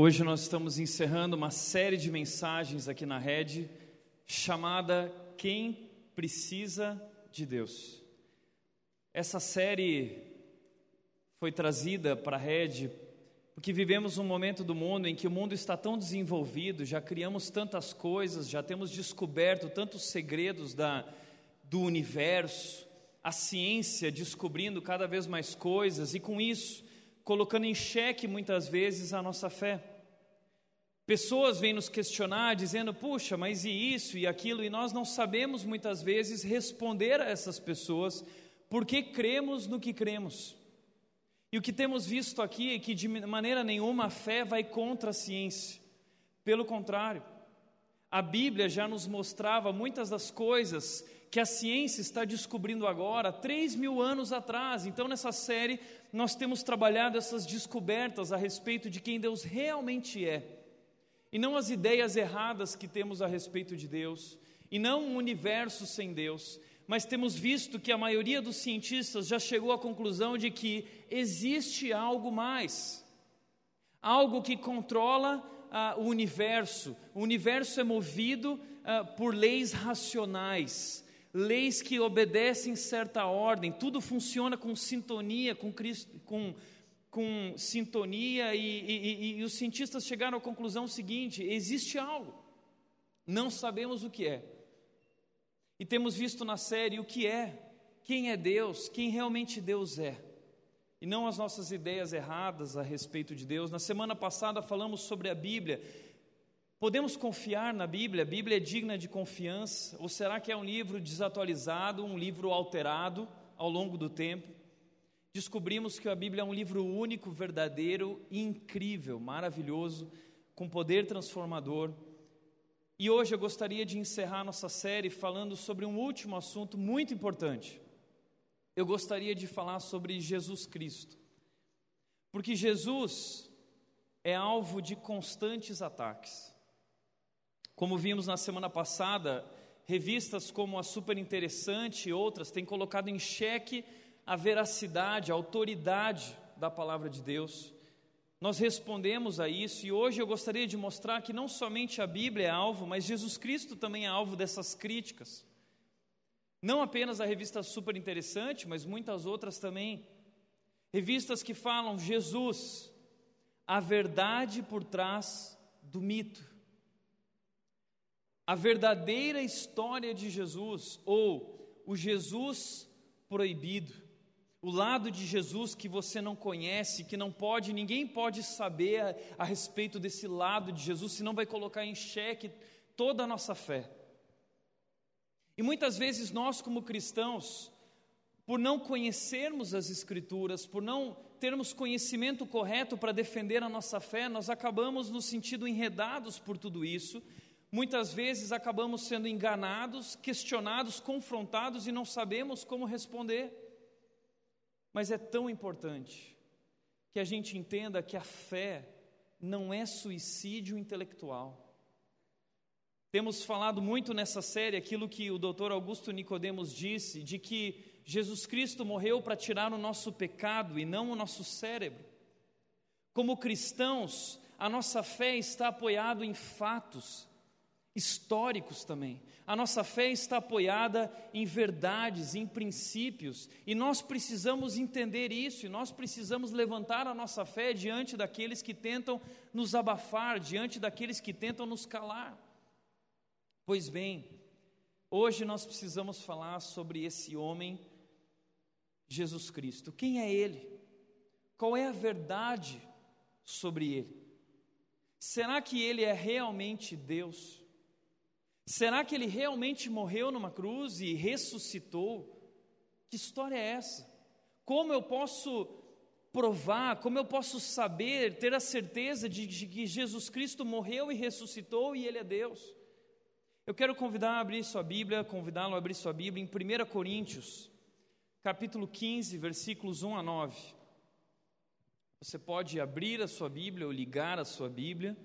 Hoje nós estamos encerrando uma série de mensagens aqui na rede chamada Quem Precisa de Deus. Essa série foi trazida para a rede porque vivemos um momento do mundo em que o mundo está tão desenvolvido, já criamos tantas coisas, já temos descoberto tantos segredos da, do universo, a ciência descobrindo cada vez mais coisas e com isso colocando em xeque muitas vezes a nossa fé. Pessoas vêm nos questionar dizendo: puxa, mas e isso e aquilo, e nós não sabemos muitas vezes responder a essas pessoas porque cremos no que cremos. E o que temos visto aqui é que de maneira nenhuma a fé vai contra a ciência, pelo contrário, a Bíblia já nos mostrava muitas das coisas que a ciência está descobrindo agora, três mil anos atrás. Então, nessa série, nós temos trabalhado essas descobertas a respeito de quem Deus realmente é, e não as ideias erradas que temos a respeito de Deus, e não um universo sem Deus, mas temos visto que a maioria dos cientistas já chegou à conclusão de que existe algo mais, algo que controla ah, o universo. O universo é movido ah, por leis racionais, leis que obedecem certa ordem, tudo funciona com sintonia, com, com, com sintonia, e, e, e os cientistas chegaram à conclusão seguinte: existe algo, não sabemos o que é. E temos visto na série o que é, quem é Deus, quem realmente Deus é e não as nossas ideias erradas a respeito de Deus. Na semana passada falamos sobre a Bíblia Podemos confiar na Bíblia? A Bíblia é digna de confiança? Ou será que é um livro desatualizado, um livro alterado ao longo do tempo? Descobrimos que a Bíblia é um livro único, verdadeiro, incrível, maravilhoso, com poder transformador. E hoje eu gostaria de encerrar nossa série falando sobre um último assunto muito importante. Eu gostaria de falar sobre Jesus Cristo. Porque Jesus é alvo de constantes ataques. Como vimos na semana passada, revistas como a Super Interessante e outras têm colocado em xeque a veracidade, a autoridade da palavra de Deus. Nós respondemos a isso e hoje eu gostaria de mostrar que não somente a Bíblia é alvo, mas Jesus Cristo também é alvo dessas críticas. Não apenas a revista Super Interessante, mas muitas outras também. Revistas que falam Jesus, a verdade por trás do mito a verdadeira história de Jesus, ou o Jesus proibido, o lado de Jesus que você não conhece, que não pode, ninguém pode saber a, a respeito desse lado de Jesus, senão vai colocar em xeque toda a nossa fé. E muitas vezes nós, como cristãos, por não conhecermos as Escrituras, por não termos conhecimento correto para defender a nossa fé, nós acabamos nos sentindo enredados por tudo isso Muitas vezes acabamos sendo enganados, questionados, confrontados e não sabemos como responder. Mas é tão importante que a gente entenda que a fé não é suicídio intelectual. Temos falado muito nessa série aquilo que o Dr. Augusto Nicodemos disse, de que Jesus Cristo morreu para tirar o nosso pecado e não o nosso cérebro. Como cristãos, a nossa fé está apoiada em fatos, históricos também. A nossa fé está apoiada em verdades, em princípios, e nós precisamos entender isso, e nós precisamos levantar a nossa fé diante daqueles que tentam nos abafar, diante daqueles que tentam nos calar. Pois bem, hoje nós precisamos falar sobre esse homem, Jesus Cristo. Quem é ele? Qual é a verdade sobre ele? Será que ele é realmente Deus? Será que ele realmente morreu numa cruz e ressuscitou? Que história é essa? Como eu posso provar, como eu posso saber, ter a certeza de, que Jesus Cristo morreu e ressuscitou e Ele é Deus? Eu quero convidar a abrir sua Bíblia, convidá-lo a abrir sua Bíblia em 1 Coríntios, capítulo 15, versículos 1 a 9. Você pode abrir a sua Bíblia ou ligar a sua Bíblia.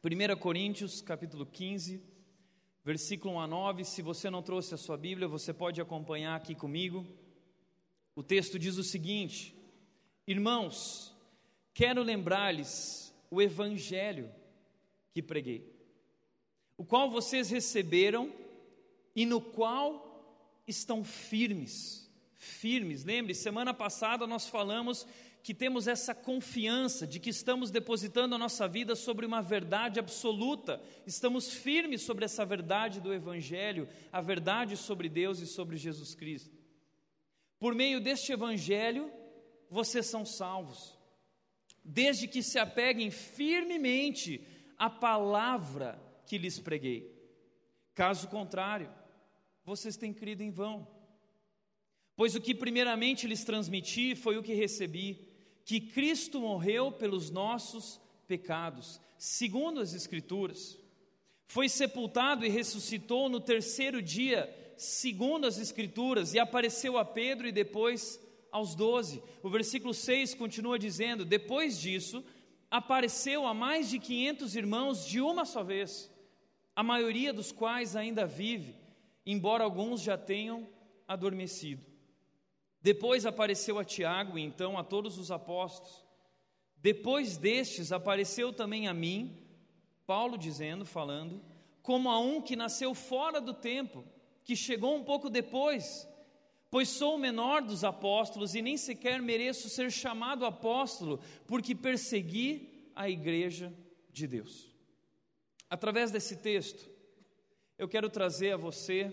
1 Coríntios, capítulo 15, versículo 1 a 9. Se você não trouxe a sua Bíblia, você pode acompanhar aqui comigo. O texto diz o seguinte: Irmãos, quero lembrar-lhes o evangelho que preguei, o qual vocês receberam e no qual estão firmes. Firmes, lembre, semana passada nós falamos que temos essa confiança de que estamos depositando a nossa vida sobre uma verdade absoluta, estamos firmes sobre essa verdade do Evangelho, a verdade sobre Deus e sobre Jesus Cristo. Por meio deste Evangelho, vocês são salvos, desde que se apeguem firmemente à palavra que lhes preguei. Caso contrário, vocês têm crido em vão. Pois o que primeiramente lhes transmiti foi o que recebi que Cristo morreu pelos nossos pecados, segundo as Escrituras. Foi sepultado e ressuscitou no terceiro dia, segundo as Escrituras, e apareceu a Pedro e depois aos doze. O versículo 6 continua dizendo: Depois disso, apareceu a mais de quinhentos irmãos de uma só vez, a maioria dos quais ainda vive, embora alguns já tenham adormecido. Depois apareceu a Tiago e então a todos os apóstolos. Depois destes apareceu também a mim, Paulo dizendo, falando, como a um que nasceu fora do tempo, que chegou um pouco depois, pois sou o menor dos apóstolos e nem sequer mereço ser chamado apóstolo, porque persegui a igreja de Deus. Através desse texto, eu quero trazer a você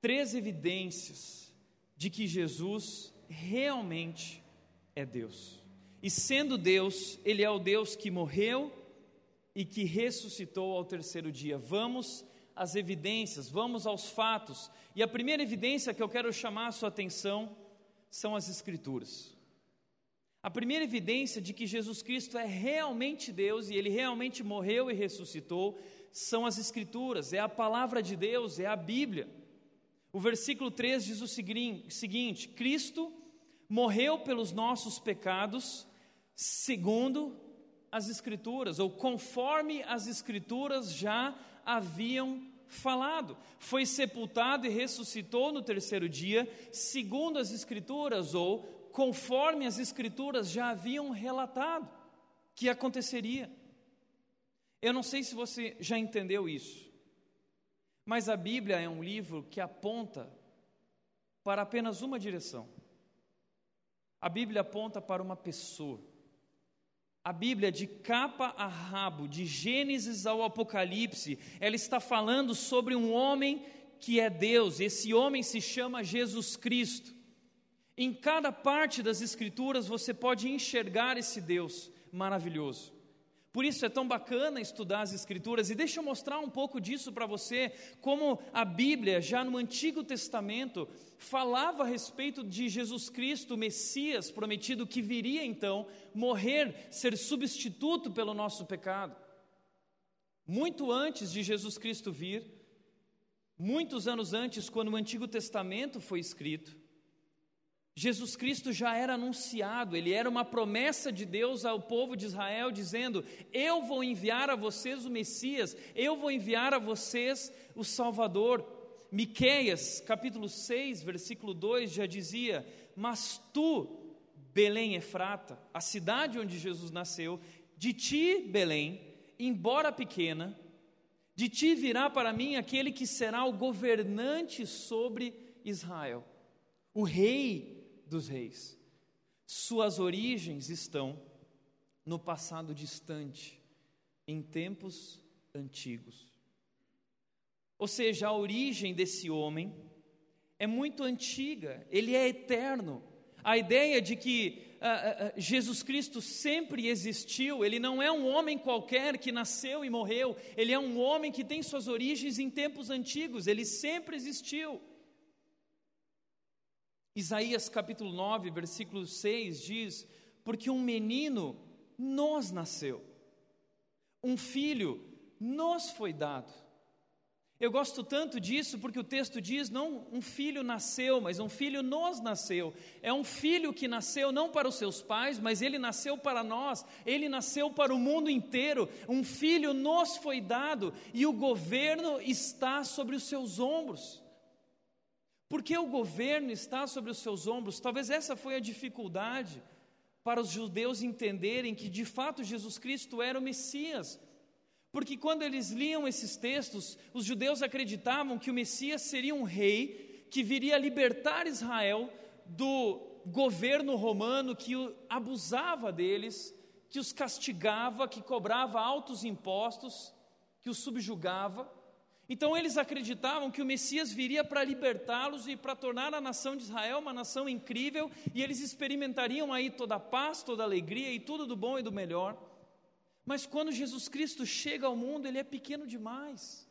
três evidências de que Jesus realmente é Deus. E sendo Deus, Ele é o Deus que morreu e que ressuscitou ao terceiro dia. Vamos às evidências, vamos aos fatos. E a primeira evidência que eu quero chamar a sua atenção são as Escrituras. A primeira evidência de que Jesus Cristo é realmente Deus e Ele realmente morreu e ressuscitou são as Escrituras, é a palavra de Deus, é a Bíblia. O versículo 3 diz o seguinte: Cristo morreu pelos nossos pecados, segundo as Escrituras, ou conforme as Escrituras já haviam falado. Foi sepultado e ressuscitou no terceiro dia, segundo as Escrituras, ou conforme as Escrituras já haviam relatado que aconteceria. Eu não sei se você já entendeu isso. Mas a Bíblia é um livro que aponta para apenas uma direção. A Bíblia aponta para uma pessoa. A Bíblia, de capa a rabo, de Gênesis ao Apocalipse, ela está falando sobre um homem que é Deus. Esse homem se chama Jesus Cristo. Em cada parte das Escrituras você pode enxergar esse Deus maravilhoso. Por isso é tão bacana estudar as Escrituras, e deixa eu mostrar um pouco disso para você, como a Bíblia, já no Antigo Testamento, falava a respeito de Jesus Cristo, o Messias prometido, que viria então morrer, ser substituto pelo nosso pecado. Muito antes de Jesus Cristo vir, muitos anos antes, quando o Antigo Testamento foi escrito, Jesus Cristo já era anunciado, ele era uma promessa de Deus ao povo de Israel, dizendo: Eu vou enviar a vocês o Messias, eu vou enviar a vocês o Salvador. Miqueias, capítulo 6, versículo 2 já dizia: Mas tu, Belém Efrata, a cidade onde Jesus nasceu, de ti, Belém, embora pequena, de ti virá para mim aquele que será o governante sobre Israel, o rei dos reis. Suas origens estão no passado distante, em tempos antigos. Ou seja, a origem desse homem é muito antiga, ele é eterno. A ideia de que uh, uh, Jesus Cristo sempre existiu, ele não é um homem qualquer que nasceu e morreu, ele é um homem que tem suas origens em tempos antigos, ele sempre existiu. Isaías capítulo 9, versículo 6 diz: Porque um menino nos nasceu, um filho nos foi dado. Eu gosto tanto disso porque o texto diz: não um filho nasceu, mas um filho nos nasceu. É um filho que nasceu não para os seus pais, mas ele nasceu para nós, ele nasceu para o mundo inteiro. Um filho nos foi dado e o governo está sobre os seus ombros. Porque o governo está sobre os seus ombros, talvez essa foi a dificuldade para os judeus entenderem que de fato Jesus Cristo era o Messias. Porque quando eles liam esses textos, os judeus acreditavam que o Messias seria um rei que viria libertar Israel do governo romano que abusava deles, que os castigava, que cobrava altos impostos, que os subjugava. Então eles acreditavam que o Messias viria para libertá-los e para tornar a nação de Israel uma nação incrível, e eles experimentariam aí toda a paz, toda a alegria e tudo do bom e do melhor. Mas quando Jesus Cristo chega ao mundo, ele é pequeno demais.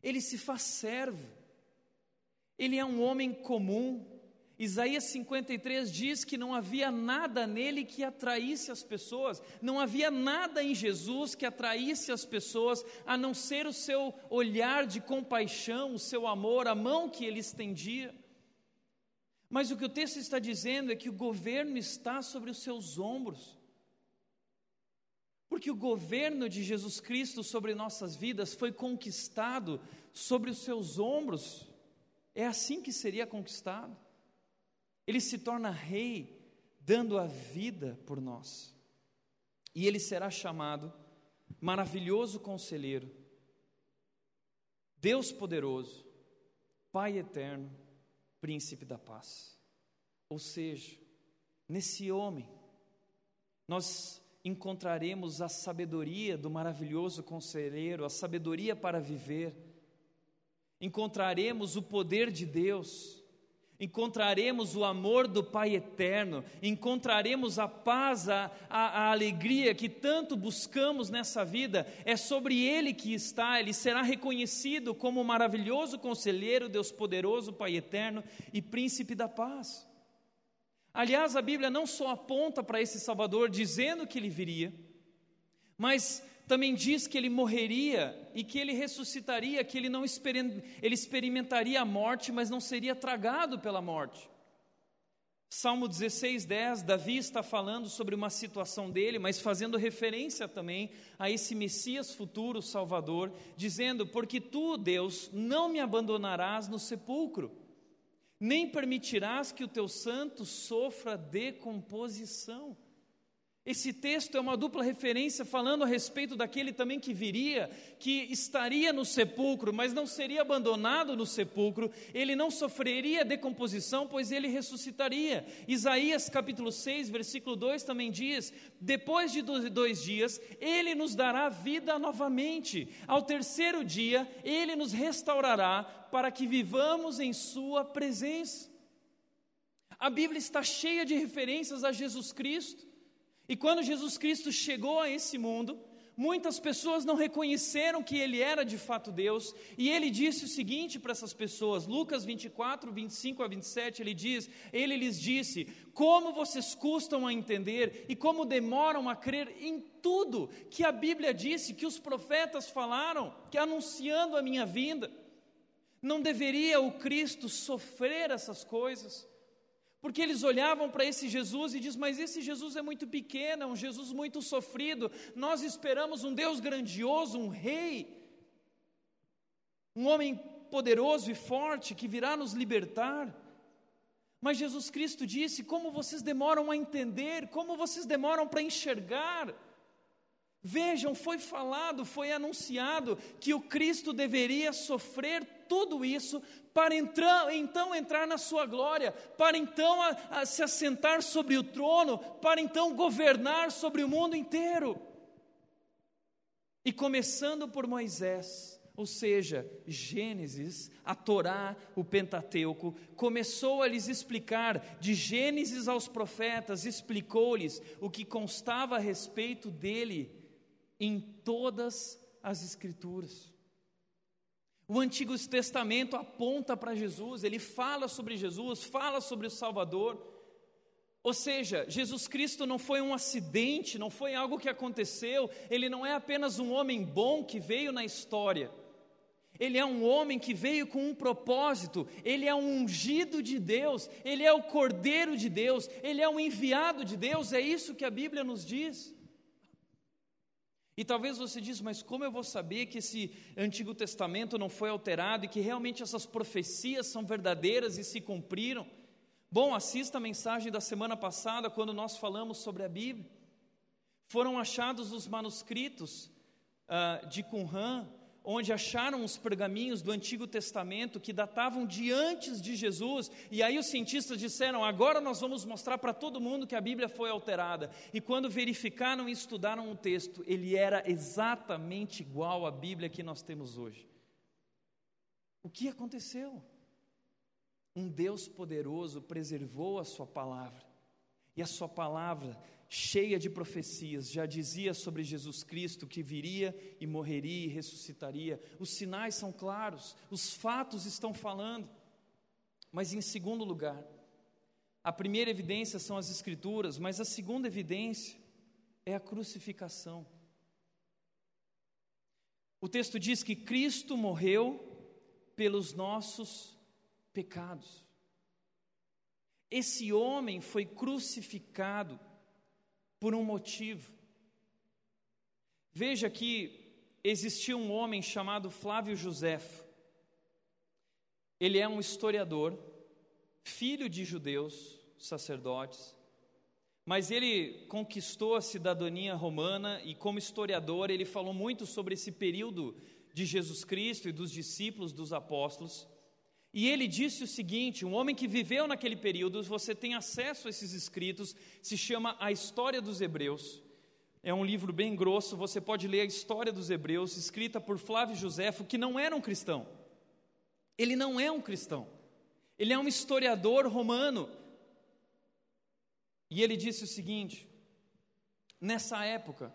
Ele se faz servo. Ele é um homem comum. Isaías 53 diz que não havia nada nele que atraísse as pessoas, não havia nada em Jesus que atraísse as pessoas, a não ser o seu olhar de compaixão, o seu amor, a mão que ele estendia. Mas o que o texto está dizendo é que o governo está sobre os seus ombros. Porque o governo de Jesus Cristo sobre nossas vidas foi conquistado sobre os seus ombros. É assim que seria conquistado. Ele se torna rei, dando a vida por nós. E ele será chamado maravilhoso conselheiro, Deus poderoso, Pai eterno, príncipe da paz. Ou seja, nesse homem, nós encontraremos a sabedoria do maravilhoso conselheiro, a sabedoria para viver, encontraremos o poder de Deus, encontraremos o amor do Pai eterno, encontraremos a paz, a, a, a, alegria que tanto buscamos nessa vida, é sobre Ele que está, Ele será reconhecido como maravilhoso conselheiro, Deus poderoso, Pai eterno e príncipe da paz. Aliás, a Bíblia não só aponta para esse Salvador dizendo que ele viria, mas também diz que ele morreria e que ele ressuscitaria, que ele não ele experimentaria a morte, mas não seria tragado pela morte. Salmo 16, 10, Davi está falando sobre uma situação dele, mas fazendo referência também a esse Messias futuro, Salvador, dizendo: Porque tu, Deus, não me abandonarás no sepulcro nem permitirás que o teu santo sofra decomposição. Esse texto é uma dupla referência falando a respeito daquele também que viria, que estaria no sepulcro, mas não seria abandonado no sepulcro, ele não sofreria decomposição, pois ele ressuscitaria. Isaías capítulo 6, versículo 2 também diz: Depois de dois dias, ele nos dará vida novamente. Ao terceiro dia, ele nos restaurará para que vivamos em Sua presença. A Bíblia está cheia de referências a Jesus Cristo. E quando Jesus Cristo chegou a esse mundo, muitas pessoas não reconheceram que ele era de fato Deus, e ele disse o seguinte para essas pessoas, Lucas 24, 25 a 27, ele diz: Ele lhes disse: Como vocês custam a entender e como demoram a crer em tudo que a Bíblia disse, que os profetas falaram, que anunciando a minha vinda. Não deveria o Cristo sofrer essas coisas? Porque eles olhavam para esse Jesus e diz: "Mas esse Jesus é muito pequeno, é um Jesus muito sofrido. Nós esperamos um Deus grandioso, um rei, um homem poderoso e forte que virá nos libertar." Mas Jesus Cristo disse: "Como vocês demoram a entender, como vocês demoram para enxergar?" Vejam, foi falado, foi anunciado que o Cristo deveria sofrer tudo isso para entrar, então entrar na sua glória, para então a, a se assentar sobre o trono, para então governar sobre o mundo inteiro. E começando por Moisés, ou seja, Gênesis, a Torá, o Pentateuco, começou a lhes explicar, de Gênesis aos profetas, explicou-lhes o que constava a respeito dele em todas as Escrituras. O Antigo Testamento aponta para Jesus, ele fala sobre Jesus, fala sobre o Salvador. Ou seja, Jesus Cristo não foi um acidente, não foi algo que aconteceu, ele não é apenas um homem bom que veio na história. Ele é um homem que veio com um propósito, ele é um ungido de Deus, ele é o cordeiro de Deus, ele é um enviado de Deus, é isso que a Bíblia nos diz. E talvez você diz, mas como eu vou saber que esse Antigo Testamento não foi alterado e que realmente essas profecias são verdadeiras e se cumpriram? Bom, assista a mensagem da semana passada, quando nós falamos sobre a Bíblia. Foram achados os manuscritos uh, de Qumran, onde acharam os pergaminhos do Antigo Testamento que datavam de antes de Jesus, e aí os cientistas disseram: agora nós vamos mostrar para todo mundo que a Bíblia foi alterada. E quando verificaram e estudaram o texto, ele era exatamente igual à Bíblia que nós temos hoje. O que aconteceu? Um Deus poderoso preservou a Sua palavra, e a Sua palavra cheia de profecias, já dizia sobre Jesus Cristo que viria e morreria e ressuscitaria. Os sinais são claros, os fatos estão falando. Mas em segundo lugar, a primeira evidência são as Escrituras, mas a segunda evidência é a crucificação. O texto diz que Cristo morreu pelos nossos pecados. Esse homem foi crucificado por um motivo. Veja que existia um homem chamado Flávio Josefo. Ele é um historiador, filho de judeus, sacerdotes, mas ele conquistou a cidadania romana e, como historiador, ele falou muito sobre esse período de Jesus Cristo e dos discípulos, dos apóstolos. E ele disse o seguinte: um homem que viveu naquele período, você tem acesso a esses escritos, se chama A História dos Hebreus. É um livro bem grosso, você pode ler a história dos Hebreus, escrita por Flávio Josefo, que não era um cristão. Ele não é um cristão, ele é um historiador romano. E ele disse o seguinte: nessa época,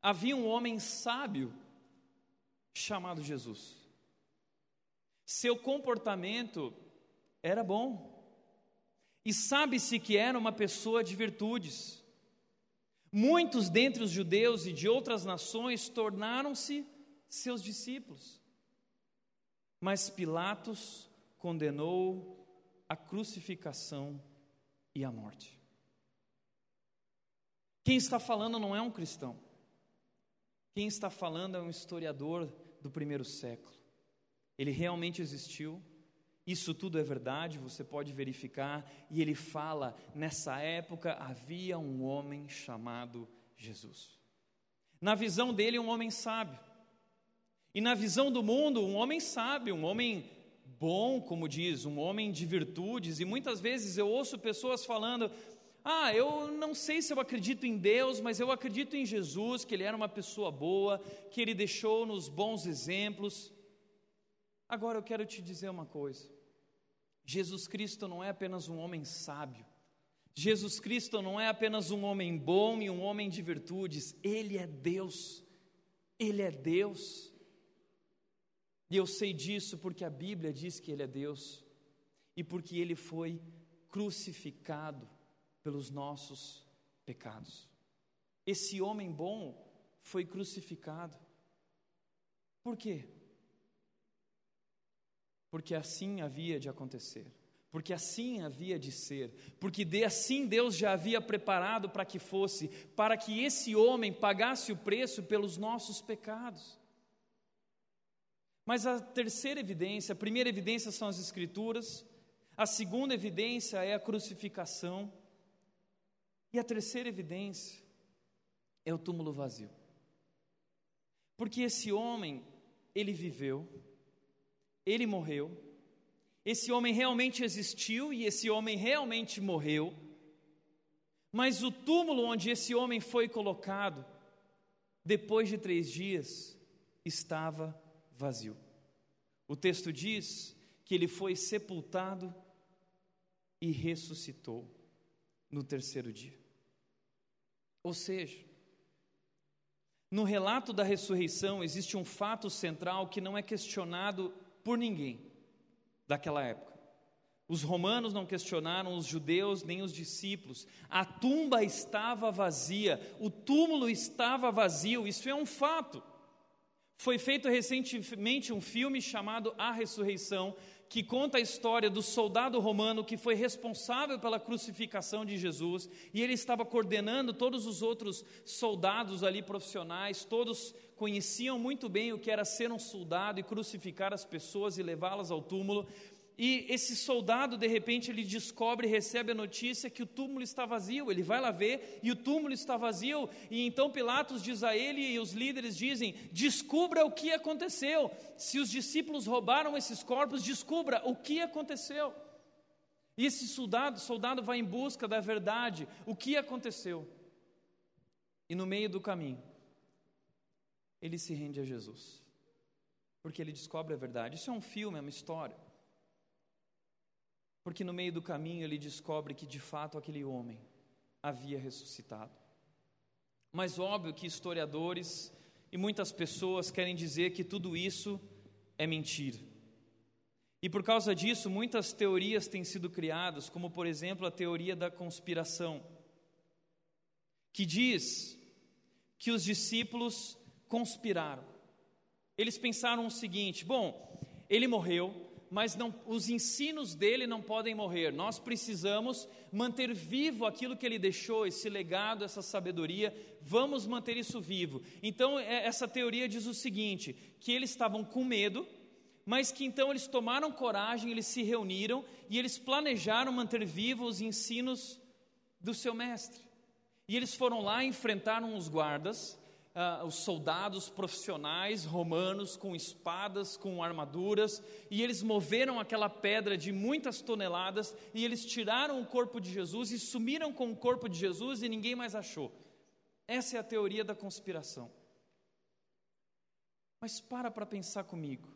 havia um homem sábio chamado Jesus. Seu comportamento era bom. E sabe-se que era uma pessoa de virtudes. Muitos dentre os judeus e de outras nações tornaram-se seus discípulos. Mas Pilatos condenou a crucificação e a morte. Quem está falando não é um cristão. Quem está falando é um historiador do primeiro século. Ele realmente existiu. Isso tudo é verdade, você pode verificar. E ele fala: nessa época havia um homem chamado Jesus. Na visão dele, um homem sábio. E na visão do mundo, um homem sábio, um homem bom, como diz, um homem de virtudes. E muitas vezes eu ouço pessoas falando: ah, eu não sei se eu acredito em Deus, mas eu acredito em Jesus, que Ele era uma pessoa boa, que Ele deixou-nos bons exemplos. Agora eu quero te dizer uma coisa: Jesus Cristo não é apenas um homem sábio, Jesus Cristo não é apenas um homem bom e um homem de virtudes, Ele é Deus, Ele é Deus. E eu sei disso porque a Bíblia diz que Ele é Deus e porque Ele foi crucificado pelos nossos pecados. Esse homem bom foi crucificado. Por quê? Porque assim havia de acontecer, porque assim havia de ser, porque de assim Deus já havia preparado para que fosse, para que esse homem pagasse o preço pelos nossos pecados. Mas a terceira evidência, a primeira evidência são as Escrituras, a segunda evidência é a crucificação, e a terceira evidência é o túmulo vazio. Porque esse homem, ele viveu, ele morreu, esse homem realmente existiu e esse homem realmente morreu, mas o túmulo onde esse homem foi colocado, depois de três dias, estava vazio. O texto diz que ele foi sepultado e ressuscitou no terceiro dia. Ou seja, no relato da ressurreição existe um fato central que não é questionado por ninguém daquela época. Os romanos não questionaram os judeus nem os discípulos. A tumba estava vazia, o túmulo estava vazio, isso é um fato. Foi feito recentemente um filme chamado A Ressurreição, que conta a história do soldado romano que foi responsável pela crucificação de Jesus, e ele estava coordenando todos os outros soldados ali profissionais, todos conheciam muito bem o que era ser um soldado e crucificar as pessoas e levá-las ao túmulo. e esse soldado, de repente, ele descobre, recebe a notícia que o túmulo está vazio. Ele vai lá ver e o túmulo está vazio. E então Pilatos diz a ele e os líderes dizem: Descubra o que aconteceu. Se os discípulos roubaram esses corpos, descubra o que aconteceu. E esse soldado, soldado vai em busca da verdade, o que aconteceu. E no meio do caminho, ele se rende a Jesus, porque ele descobre a verdade. Isso é um filme, é uma história. Porque no meio do caminho ele descobre que de fato aquele homem havia ressuscitado. Mas óbvio que historiadores e muitas pessoas querem dizer que tudo isso é mentira. E por causa disso, muitas teorias têm sido criadas, como por exemplo a teoria da conspiração, que diz que os discípulos conspiraram. Eles pensaram o seguinte: bom, ele morreu, mas não, os ensinos dele não podem morrer. Nós precisamos manter vivo aquilo que ele deixou, esse legado, essa sabedoria. Vamos manter isso vivo. Então, é, essa teoria diz o seguinte: que eles estavam com medo, mas que então eles tomaram coragem, eles se reuniram e eles planejaram manter vivos os ensinos do seu mestre. E eles foram lá, enfrentaram os guardas uh, os soldados profissionais romanos com espadas, com armaduras, e eles moveram aquela pedra de muitas toneladas e eles tiraram o corpo de Jesus e sumiram com o corpo de Jesus e ninguém mais achou. Essa é a teoria da conspiração. Mas para para pensar comigo.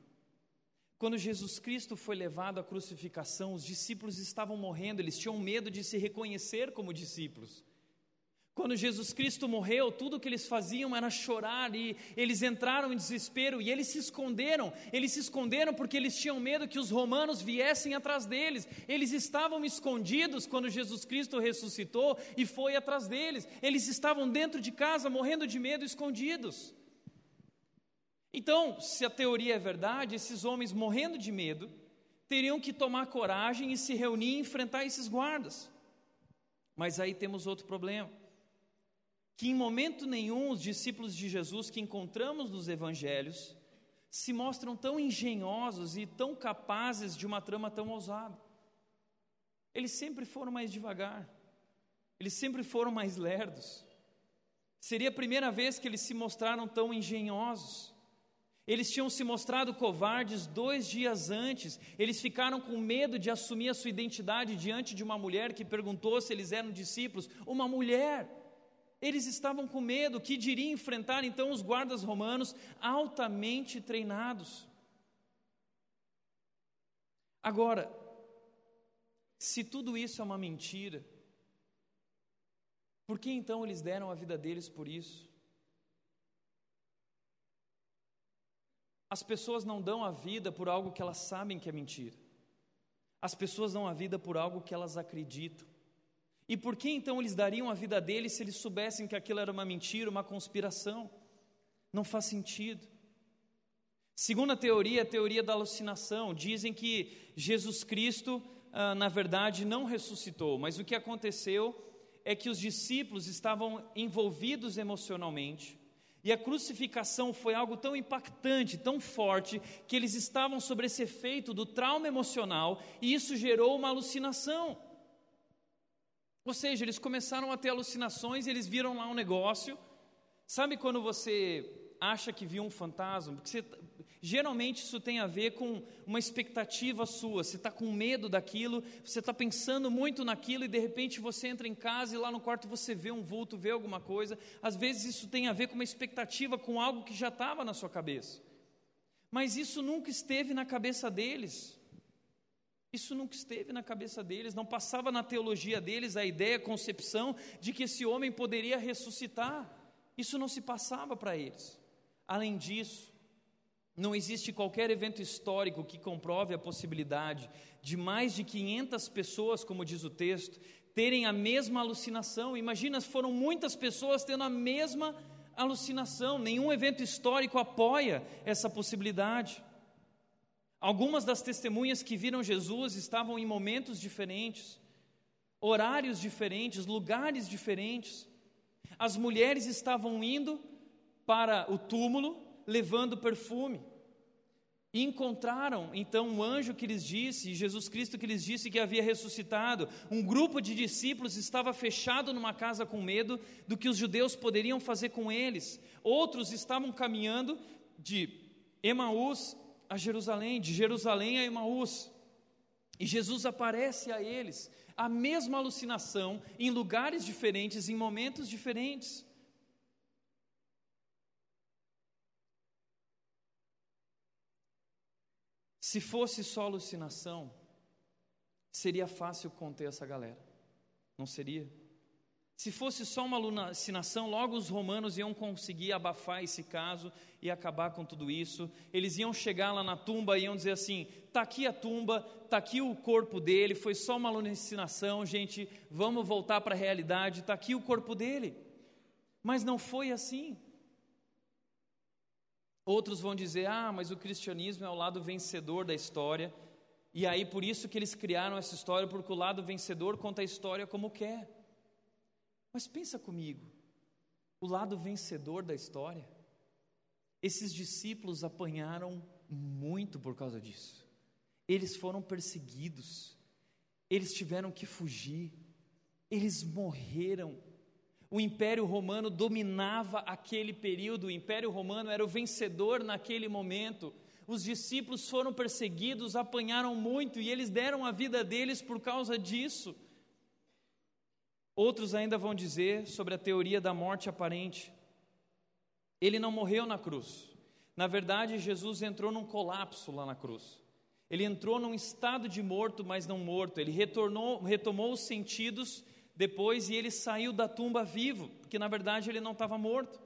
Quando Jesus Cristo foi levado à crucificação, os discípulos estavam morrendo, eles tinham medo de se reconhecer como discípulos. Quando Jesus Cristo morreu, tudo que eles faziam era chorar e eles entraram em desespero e eles se esconderam. Eles se esconderam porque eles tinham medo que os romanos viessem atrás deles. Eles estavam escondidos quando Jesus Cristo ressuscitou e foi atrás deles. Eles estavam dentro de casa morrendo de medo, escondidos. Então, se a teoria é verdade, esses homens morrendo de medo teriam que tomar coragem e se reunir e enfrentar esses guardas. Mas aí temos outro problema que em momento nenhum os discípulos de Jesus que encontramos nos evangelhos se mostram tão engenhosos e tão capazes de uma trama tão ousada. Eles sempre foram mais devagar, eles sempre foram mais lerdos. Seria a primeira vez que eles se mostraram tão engenhosos. Eles tinham se mostrado covardes dois dias antes, eles ficaram com medo de assumir a sua identidade diante de uma mulher que perguntou se eles eram discípulos. Uma mulher. Eles estavam com medo, que diria enfrentar então os guardas romanos altamente treinados. Agora, se tudo isso é uma mentira, por que então eles deram a vida deles por isso? As pessoas não dão a vida por algo que elas sabem que é mentira. As pessoas dão a vida por algo que elas acreditam. E por que então eles dariam a vida deles se eles soubessem que aquilo era uma mentira, uma conspiração? Não faz sentido. Segunda teoria, a teoria da alucinação. Dizem que Jesus Cristo, ah, na verdade, não ressuscitou, mas o que aconteceu é que os discípulos estavam envolvidos emocionalmente. E a crucificação foi algo tão impactante, tão forte, que eles estavam sobre esse efeito do trauma emocional e isso gerou uma alucinação. Ou seja, eles começaram a ter alucinações, eles viram lá um negócio. Sabe quando você acha que viu um fantasma? Porque você, geralmente isso tem a ver com uma expectativa sua. Você está com medo daquilo, você está pensando muito naquilo e de repente você entra em casa e lá no quarto você vê um vulto, vê alguma coisa. Às vezes isso tem a ver com uma expectativa, com algo que já estava na sua cabeça. Mas isso nunca esteve na cabeça deles. Isso nunca esteve na cabeça deles, não passava na teologia deles a ideia, a concepção de que esse homem poderia ressuscitar. Isso não se passava para eles. Além disso, não existe qualquer evento histórico que comprove a possibilidade de mais de 500 pessoas, como diz o texto, terem a mesma alucinação. Imagina, foram muitas pessoas tendo a mesma alucinação. Nenhum evento histórico apoia essa possibilidade. Algumas das testemunhas que viram Jesus estavam em momentos diferentes, horários diferentes, lugares diferentes. As mulheres estavam indo para o túmulo levando perfume. E encontraram então um anjo que lhes disse, Jesus Cristo que lhes disse que havia ressuscitado. Um grupo de discípulos estava fechado numa casa com medo do que os judeus poderiam fazer com eles. Outros estavam caminhando de Emaús a Jerusalém, de Jerusalém a Emaús. E Jesus aparece a eles, a mesma alucinação, em lugares diferentes, em momentos diferentes. Se fosse só alucinação, seria fácil conter essa galera, não seria? Se fosse só uma alucinação, logo os romanos iam conseguir abafar esse caso e acabar com tudo isso. Eles iam chegar lá na tumba e iam dizer assim: está aqui a tumba, está aqui o corpo dele, foi só uma alucinação, gente, vamos voltar para a realidade, está aqui o corpo dele. Mas não foi assim. Outros vão dizer: ah, mas o cristianismo é o lado vencedor da história, e aí por isso que eles criaram essa história, porque o lado vencedor conta a história como quer. Mas pensa comigo, o lado vencedor da história, esses discípulos apanharam muito por causa disso. Eles foram perseguidos, eles tiveram que fugir, eles morreram o Império Romano dominava aquele período, o Império Romano era o vencedor naquele momento. Os discípulos foram perseguidos, apanharam muito e eles deram a vida deles por causa disso. Outros ainda vão dizer sobre a teoria da morte aparente. Ele não morreu na cruz. Na verdade, Jesus entrou num colapso lá na cruz. Ele entrou num estado de morto, mas não morto. Ele retornou, retomou os sentidos depois e ele saiu da tumba vivo, porque na verdade ele não estava morto.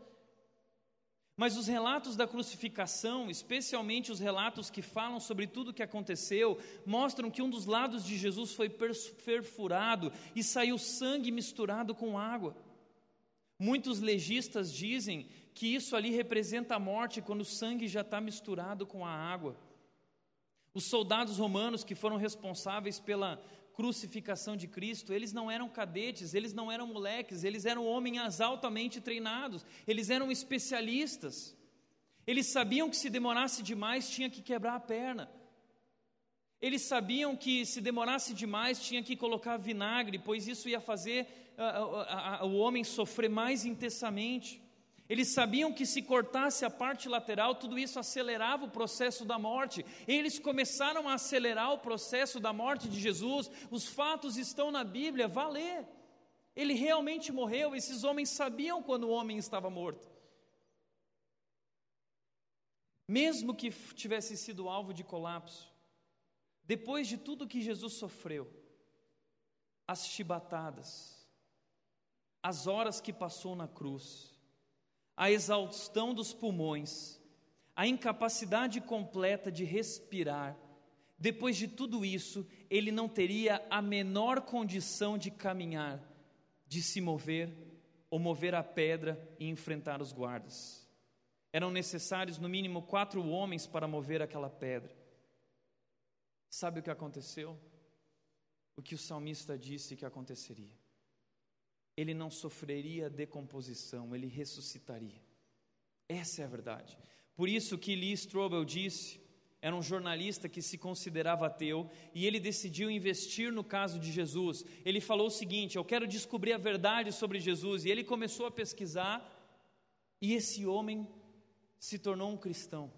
Mas os relatos da crucificação, especialmente os relatos que falam sobre tudo o que aconteceu, mostram que um dos lados de Jesus foi perfurado e saiu sangue misturado com água. Muitos legistas dizem que isso ali representa a morte quando o sangue já está misturado com a água. Os soldados romanos que foram responsáveis pela crucificação de Cristo, eles não eram cadetes, eles não eram moleques, eles eram homens altamente treinados, eles eram especialistas. Eles sabiam que se demorasse demais tinha que quebrar a perna. Eles sabiam que se demorasse demais tinha que colocar vinagre, pois isso ia fazer uh, uh, uh, o homem sofrer mais intensamente. Eles sabiam que se cortasse a parte lateral, tudo isso acelerava o processo da morte. Eles começaram a acelerar o processo da morte de Jesus. Os fatos estão na Bíblia, vá ler. Ele realmente morreu, esses homens sabiam quando o homem estava morto. Mesmo que tivesse sido alvo de colapso, depois de tudo que Jesus sofreu, as chibatadas, as horas que passou na cruz, a exaustão dos pulmões, a incapacidade completa de respirar, depois de tudo isso, ele não teria a menor condição de caminhar, de se mover ou mover a pedra e enfrentar os guardas. Eram necessários no mínimo quatro homens para mover aquela pedra. Sabe o que aconteceu? O que o salmista disse que aconteceria ele não sofreria decomposição, ele ressuscitaria. Essa é a verdade. Por isso que Lee Strobel disse, era um jornalista que se considerava ateu e ele decidiu investir no caso de Jesus. Ele falou o seguinte: Eu quero descobrir a verdade sobre Jesus. E ele começou a pesquisar e esse homem se tornou um cristão.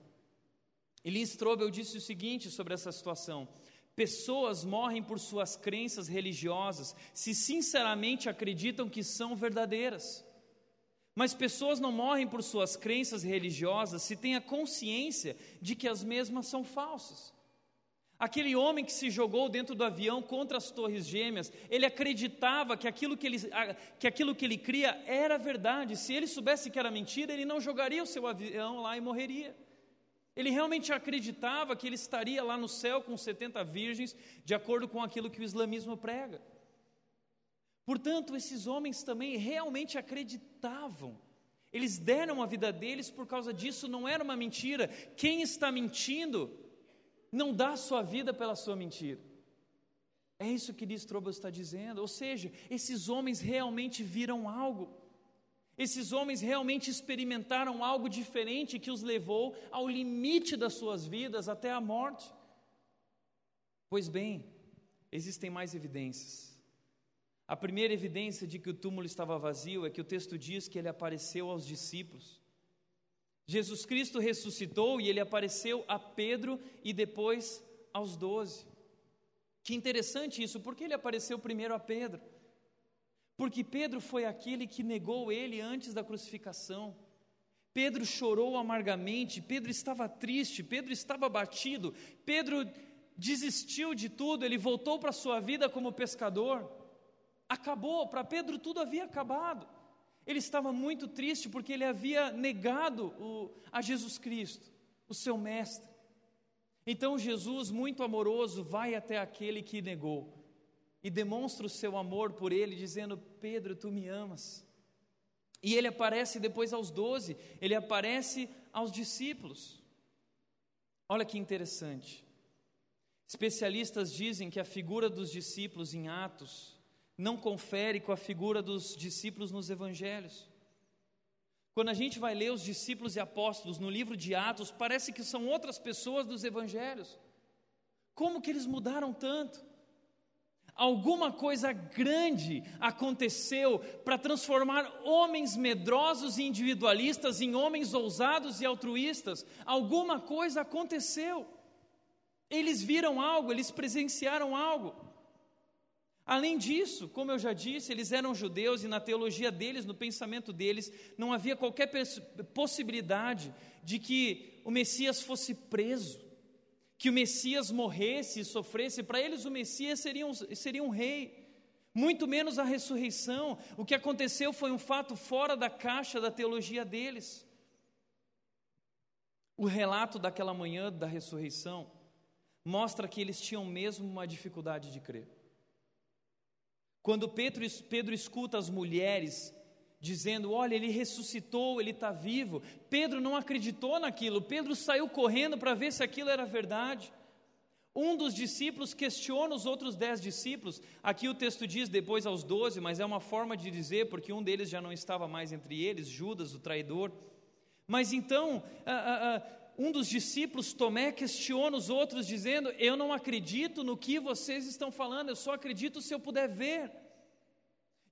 E Lee Strobel disse o seguinte sobre essa situação: Pessoas morrem por suas crenças religiosas se sinceramente acreditam que são verdadeiras. Mas pessoas não morrem por suas crenças religiosas se têm a consciência de que as mesmas são falsas. Aquele homem que se jogou dentro do avião contra as Torres Gêmeas, ele acreditava que aquilo que ele, que aquilo que ele cria era verdade. Se ele soubesse que era mentira, ele não jogaria o seu avião lá e morreria. Ele realmente acreditava que ele estaria lá no céu com 70 virgens, de acordo com aquilo que o islamismo prega. Portanto, esses homens também realmente acreditavam. Eles deram a vida deles por causa disso, não era uma mentira. Quem está mentindo não dá sua vida pela sua mentira. É isso que Distrobel está dizendo. Ou seja, esses homens realmente viram algo. Esses homens realmente experimentaram algo diferente que os levou ao limite das suas vidas até a morte. Pois bem, existem mais evidências. A primeira evidência de que o túmulo estava vazio é que o texto diz que ele apareceu aos discípulos. Jesus Cristo ressuscitou e ele apareceu a Pedro e depois aos doze. Que interessante isso, porque ele apareceu primeiro a Pedro? Porque Pedro foi aquele que negou ele antes da crucificação. Pedro chorou amargamente, Pedro estava triste, Pedro estava abatido, Pedro desistiu de tudo, ele voltou para a sua vida como pescador. Acabou, para Pedro tudo havia acabado. Ele estava muito triste porque ele havia negado o, a Jesus Cristo, o seu mestre. Então Jesus, muito amoroso, vai até aquele que negou e demonstra o seu amor por ele, dizendo: Pedro, tu me amas. E ele aparece depois aos doze, ele aparece aos discípulos. Olha que interessante. Especialistas dizem que a figura dos discípulos em Atos não confere com a figura dos discípulos nos evangelhos. Quando a gente vai ler os discípulos e apóstolos no livro de Atos, parece que são outras pessoas dos evangelhos. Como que eles mudaram tanto? Alguma coisa grande aconteceu para transformar homens medrosos e individualistas em homens ousados e altruístas. Alguma coisa aconteceu. Eles viram algo, eles presenciaram algo. Além disso, como eu já disse, eles eram judeus e na teologia deles, no pensamento deles, não havia qualquer possibilidade de que o Messias fosse preso, que o Messias morresse e sofresse. Para eles, o Messias seria um, seria um rei, muito menos a ressurreição. O que aconteceu foi um fato fora da caixa da teologia deles. O relato daquela manhã da ressurreição mostra que eles tinham mesmo uma dificuldade de crer. Quando Pedro, Pedro escuta as mulheres dizendo: Olha, ele ressuscitou, ele está vivo, Pedro não acreditou naquilo, Pedro saiu correndo para ver se aquilo era verdade. Um dos discípulos questiona os outros dez discípulos. Aqui o texto diz depois aos doze, mas é uma forma de dizer, porque um deles já não estava mais entre eles, Judas, o traidor. Mas então, um dos discípulos, Tomé, questiona os outros, dizendo: Eu não acredito no que vocês estão falando, eu só acredito se eu puder ver.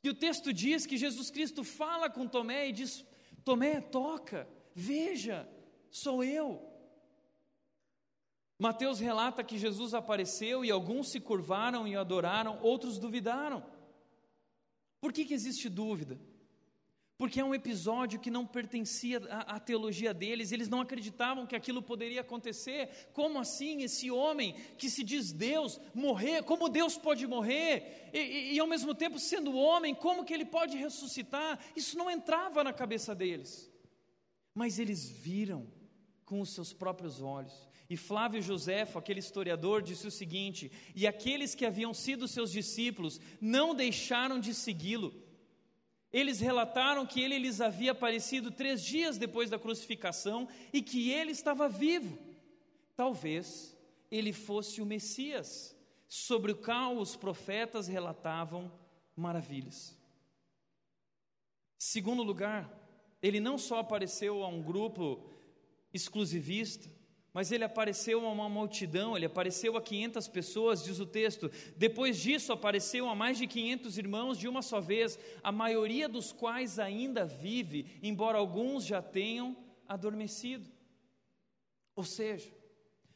E o texto diz que Jesus Cristo fala com Tomé e diz: Tomé, toca, veja, sou eu. Mateus relata que Jesus apareceu e alguns se curvaram e adoraram, outros duvidaram. Por que, que existe dúvida? Porque é um episódio que não pertencia à, à, teologia deles, eles não acreditavam que aquilo poderia acontecer. Como assim esse homem que se diz Deus morrer? Como Deus pode morrer? E, e, e ao mesmo tempo, sendo homem, como que ele pode ressuscitar? Isso não entrava na cabeça deles. Mas eles viram com os seus próprios olhos. E Flávio Josefo, aquele historiador, disse o seguinte: E aqueles que haviam sido seus discípulos não deixaram de segui-lo eles relataram que ele lhes havia aparecido três dias depois da crucificação e que ele estava vivo. Talvez ele fosse o Messias, sobre o qual os profetas relatavam maravilhas. Segundo lugar, ele não só apareceu a um grupo exclusivista, mas ele apareceu a uma multidão, ele apareceu a 500 pessoas, diz o texto. Depois disso, apareceu a mais de 500 irmãos de uma só vez, a maioria dos quais ainda vive, embora alguns já tenham adormecido. Ou seja,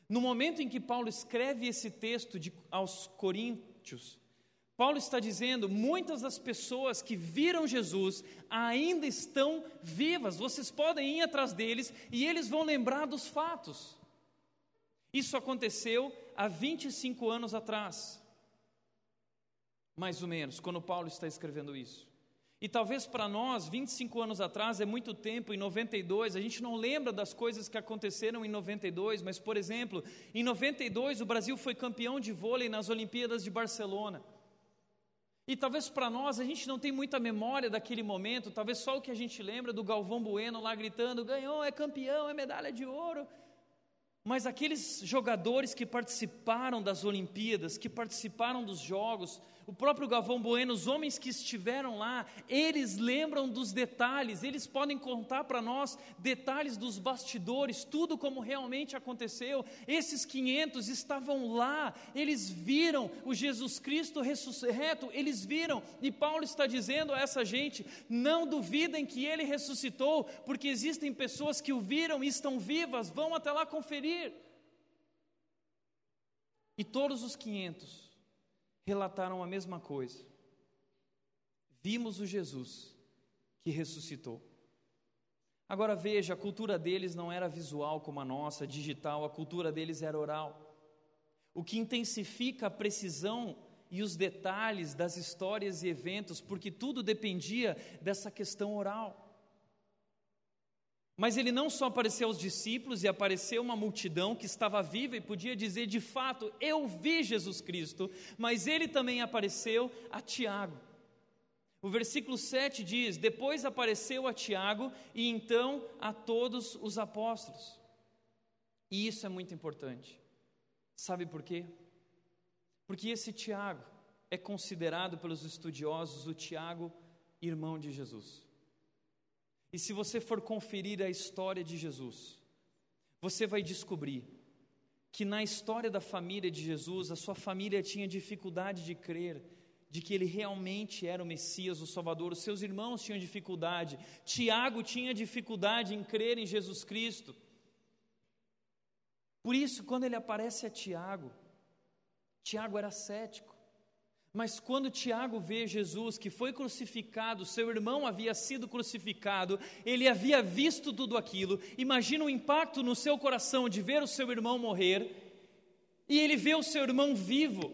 no momento em que Paulo escreve esse texto de, aos Coríntios, Paulo está dizendo: muitas das pessoas que viram Jesus ainda estão vivas, vocês podem ir atrás deles e eles vão lembrar dos fatos. Isso aconteceu há 25 anos atrás, mais ou menos, quando Paulo está escrevendo isso. E talvez para nós, 25 anos atrás é muito tempo, em 92, a gente não lembra das coisas que aconteceram em 92, mas, por exemplo, em 92 o Brasil foi campeão de vôlei nas Olimpíadas de Barcelona. E talvez para nós a gente não tem muita memória daquele momento, talvez só o que a gente lembra do Galvão Bueno lá gritando: ganhou, é campeão, é medalha de ouro. Mas aqueles jogadores que participaram das Olimpíadas, que participaram dos Jogos, o próprio Galvão Bueno, os homens que estiveram lá, eles lembram dos detalhes, eles podem contar para nós detalhes dos bastidores, tudo como realmente aconteceu. Esses 500 estavam lá, eles viram o Jesus Cristo ressuscitado, eles viram, e Paulo está dizendo a essa gente: não duvidem que ele ressuscitou, porque existem pessoas que o viram e estão vivas, vão até lá conferir. E todos os 500 relataram a mesma coisa. Vimos o Jesus que ressuscitou. Agora veja, a cultura deles não era visual como a nossa, digital, a cultura deles era oral. O que intensifica a precisão e os detalhes das histórias e eventos, porque tudo dependia dessa questão oral. Mas ele não só apareceu aos discípulos e apareceu uma multidão que estava viva e podia dizer de fato: Eu vi Jesus Cristo, mas ele também apareceu a Tiago. O versículo 7 diz: Depois apareceu a Tiago e então a todos os apóstolos. E isso é muito importante. Sabe por quê? Porque esse Tiago é considerado pelos estudiosos o Tiago, irmão de Jesus. E se você for conferir a história de Jesus, você vai descobrir que na história da família de Jesus, a sua família tinha dificuldade de crer de que ele realmente era o Messias, o Salvador. Os seus irmãos tinham dificuldade. Tiago tinha dificuldade em crer em Jesus Cristo. Por isso, quando ele aparece a Tiago, Tiago era cético. Mas quando Tiago vê Jesus que foi crucificado, seu irmão havia sido crucificado, ele havia visto tudo aquilo. Imagina o impacto no seu coração de ver o seu irmão morrer e ele vê o seu irmão vivo.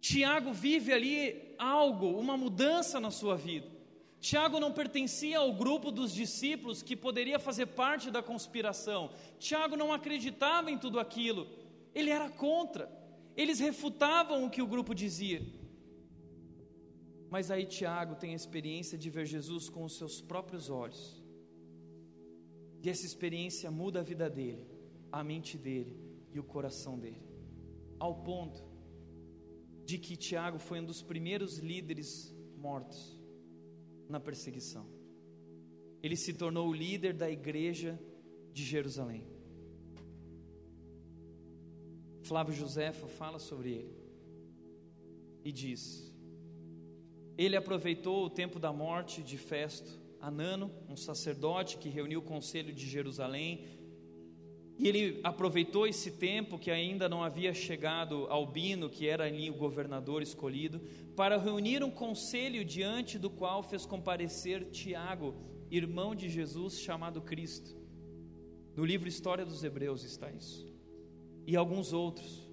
Tiago vive ali algo, uma mudança na sua vida. Tiago não pertencia ao grupo dos discípulos que poderia fazer parte da conspiração. Tiago não acreditava em tudo aquilo. Ele era contra. Eles refutavam o que o grupo dizia. Mas aí Tiago tem a experiência de ver Jesus com os seus próprios olhos. E essa experiência muda a vida dele, a mente dele e o coração dele. Ao ponto de que Tiago foi um dos primeiros líderes mortos na perseguição. Ele se tornou o líder da igreja de Jerusalém. Flávio Josefo fala sobre ele e diz: Ele aproveitou o tempo da morte de Festo, Anano, um sacerdote que reuniu o conselho de Jerusalém, e ele aproveitou esse tempo que ainda não havia chegado Albino, que era ali o governador escolhido, para reunir um conselho diante do qual fez comparecer Tiago, irmão de Jesus chamado Cristo. No livro História dos Hebreus está isso e alguns outros.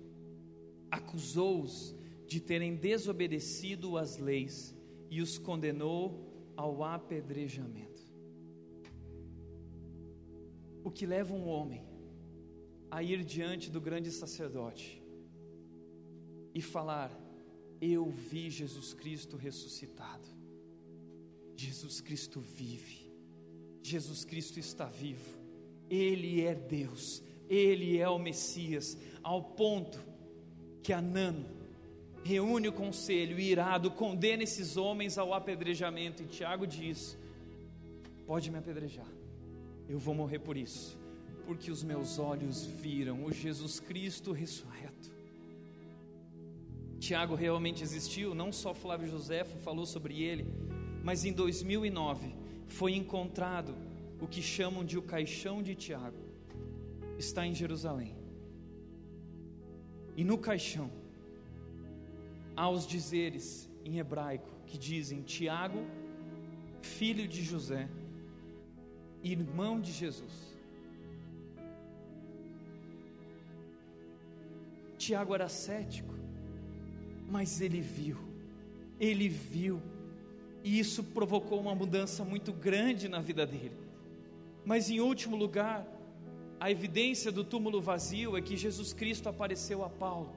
Acusou-os de terem desobedecido às leis e os condenou ao apedrejamento. O que leva um homem a ir diante do grande sacerdote e falar: Eu vi Jesus Cristo ressuscitado. Jesus Cristo vive. Jesus Cristo está vivo. Ele é Deus ele é o Messias, ao ponto que Anano reúne o conselho e irado condena esses homens ao apedrejamento. E Tiago diz: Pode me apedrejar, eu vou morrer por isso, porque os meus olhos viram o Jesus Cristo ressurreto. Tiago realmente existiu, não só Flávio Josefo falou sobre ele, mas em 2009 foi encontrado o que chamam de o caixão de Tiago está em Jerusalém. E no caixão há os dizeres em hebraico que dizem Tiago, filho de José, irmão de Jesus. Tiago era cético, mas ele viu, ele viu, e isso provocou uma mudança muito grande na vida dele. Mas em último lugar, a evidência do túmulo vazio é que Jesus Cristo apareceu a Paulo.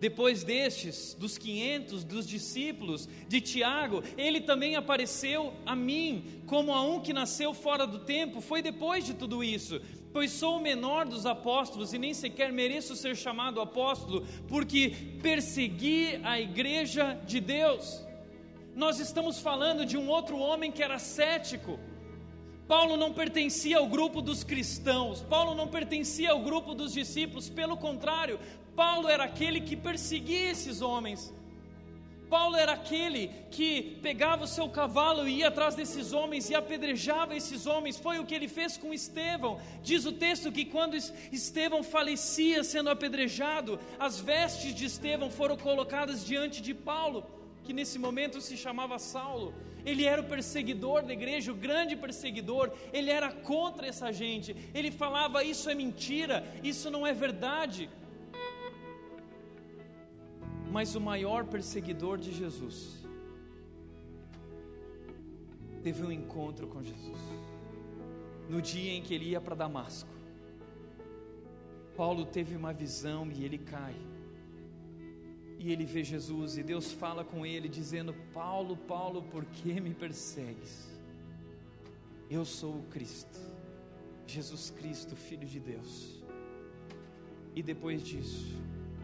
Depois destes, dos 500, dos discípulos de Tiago, ele também apareceu a mim, como a um que nasceu fora do tempo. Foi depois de tudo isso. pois sou o menor dos apóstolos e nem sequer mereço ser chamado apóstolo, porque persegui a igreja de Deus. Nós estamos falando de um outro homem que era cético. Paulo não pertencia ao grupo dos cristãos, Paulo não pertencia ao grupo dos discípulos, pelo contrário, Paulo era aquele que perseguia esses homens. Paulo era aquele que pegava o seu cavalo e ia atrás desses homens e apedrejava esses homens. Foi o que ele fez com Estevão. Diz o texto que quando Estevão falecia sendo apedrejado, as vestes de Estevão foram colocadas diante de Paulo, que nesse momento se chamava Saulo. Ele era o perseguidor da igreja, o grande perseguidor. Ele era contra essa gente. Ele falava: Isso é mentira, isso não é verdade. Mas o maior perseguidor de Jesus teve um encontro com Jesus. No dia em que ele ia para Damasco, Paulo teve uma visão e ele cai. E ele vê Jesus e Deus fala com ele, dizendo: Paulo, Paulo, por que me persegues? Eu sou o Cristo, Jesus Cristo, Filho de Deus. E depois disso,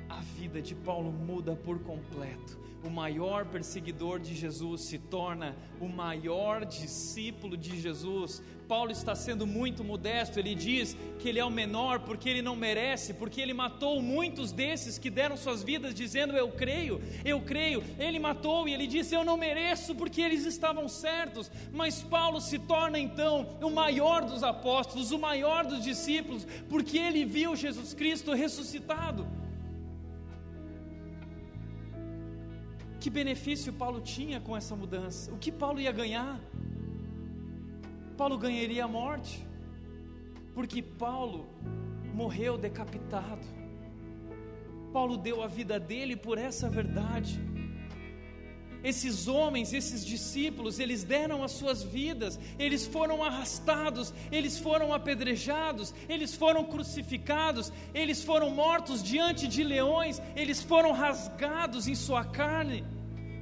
a vida de Paulo muda por completo. O maior perseguidor de Jesus se torna o maior discípulo de Jesus. Paulo está sendo muito modesto, ele diz que ele é o menor porque ele não merece, porque ele matou muitos desses que deram suas vidas dizendo eu creio, eu creio. Ele matou e ele disse eu não mereço porque eles estavam certos. Mas Paulo se torna então o maior dos apóstolos, o maior dos discípulos, porque ele viu Jesus Cristo ressuscitado. Que benefício Paulo tinha com essa mudança? O que Paulo ia ganhar? Paulo ganharia a morte, porque Paulo morreu decapitado. Paulo deu a vida dele por essa verdade. Esses homens, esses discípulos, eles deram as suas vidas, eles foram arrastados, eles foram apedrejados, eles foram crucificados, eles foram mortos diante de leões, eles foram rasgados em sua carne.